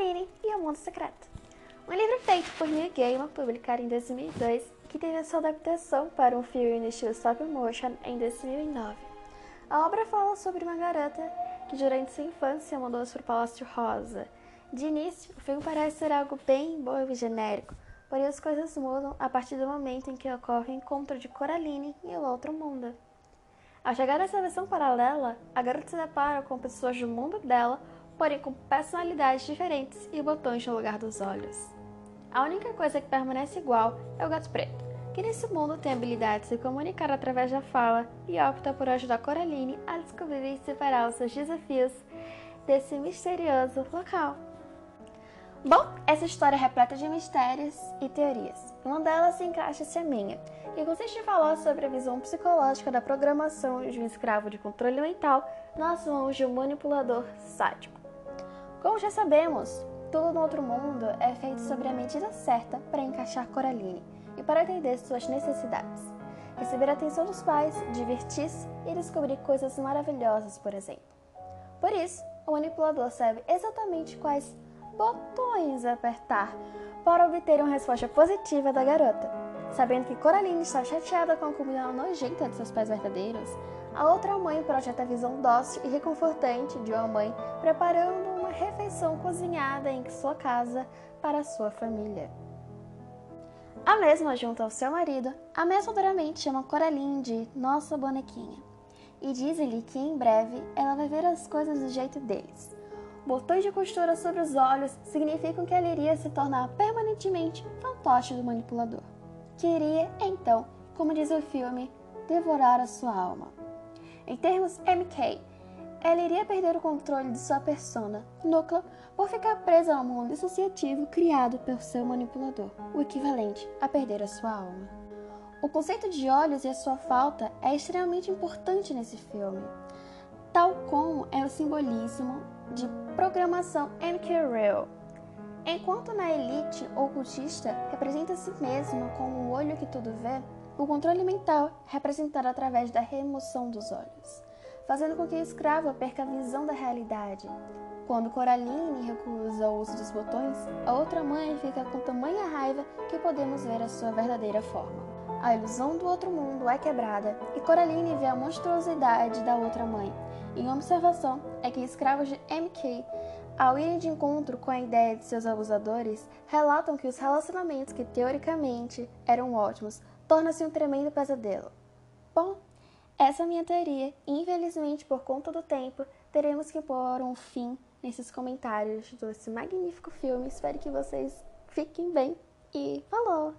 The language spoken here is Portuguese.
Coraline e o Mundo Secreto. Um livro feito por Neil Gaiman, publicado em 2002, que teve a sua adaptação para um filme no estilo stop motion em 2009. A obra fala sobre uma garota que durante sua infância mudou-se para o Palácio Rosa. De início, o filme parece ser algo bem bobo e genérico, porém as coisas mudam a partir do momento em que ocorre o encontro de Coraline e o outro mundo. Ao chegar nessa versão paralela, a garota se depara com pessoas do mundo dela, porém com personalidades diferentes e botões no lugar dos olhos. A única coisa que permanece igual é o gato preto, que nesse mundo tem a habilidade de se comunicar através da fala e opta por ajudar Coraline a descobrir e superar os seus desafios desse misterioso local. Bom, essa história é repleta de mistérios e teorias. Uma delas se encaixa-se a minha, que consiste em falar sobre a visão psicológica da programação de um escravo de controle mental nas mãos de um manipulador sádico. Como já sabemos, tudo no outro mundo é feito sobre a medida certa para encaixar Coraline e para atender suas necessidades. Receber a atenção dos pais, divertir-se e descobrir coisas maravilhosas, por exemplo. Por isso, o manipulador sabe exatamente quais botões apertar para obter uma resposta positiva da garota. Sabendo que Coraline está chateada com a comida nojenta de seus pais verdadeiros, a outra mãe projeta a visão dócil e reconfortante de uma mãe preparando uma refeição cozinhada em sua casa para sua família. A mesma, junto ao seu marido, ameaçadoramente chama Coraline de nossa bonequinha e dizem-lhe que em breve ela vai ver as coisas do jeito deles botões de costura sobre os olhos significam que ela iria se tornar permanentemente fantoche do manipulador, que iria, então, como diz o filme, devorar a sua alma. Em termos MK, ela iria perder o controle de sua persona, núcleo, por ficar presa ao mundo dissociativo criado pelo seu manipulador, o equivalente a perder a sua alma. O conceito de olhos e a sua falta é extremamente importante nesse filme, tal como é o simbolismo de programação MQ-Rail. Enquanto na elite ocultista representa a si como o olho que tudo vê, o controle mental é representado através da remoção dos olhos, fazendo com que o escravo perca a visão da realidade. Quando Coraline recusa o uso dos botões, a outra mãe fica com tamanha raiva que podemos ver a sua verdadeira forma. A ilusão do outro mundo é quebrada e Coraline vê a monstruosidade da outra mãe, e uma observação é que escravos de MK, ao irem de encontro com a ideia de seus abusadores, relatam que os relacionamentos que teoricamente eram ótimos tornam-se um tremendo pesadelo. Bom, essa é a minha teoria infelizmente por conta do tempo teremos que pôr um fim nesses comentários desse magnífico filme. Espero que vocês fiquem bem e falou!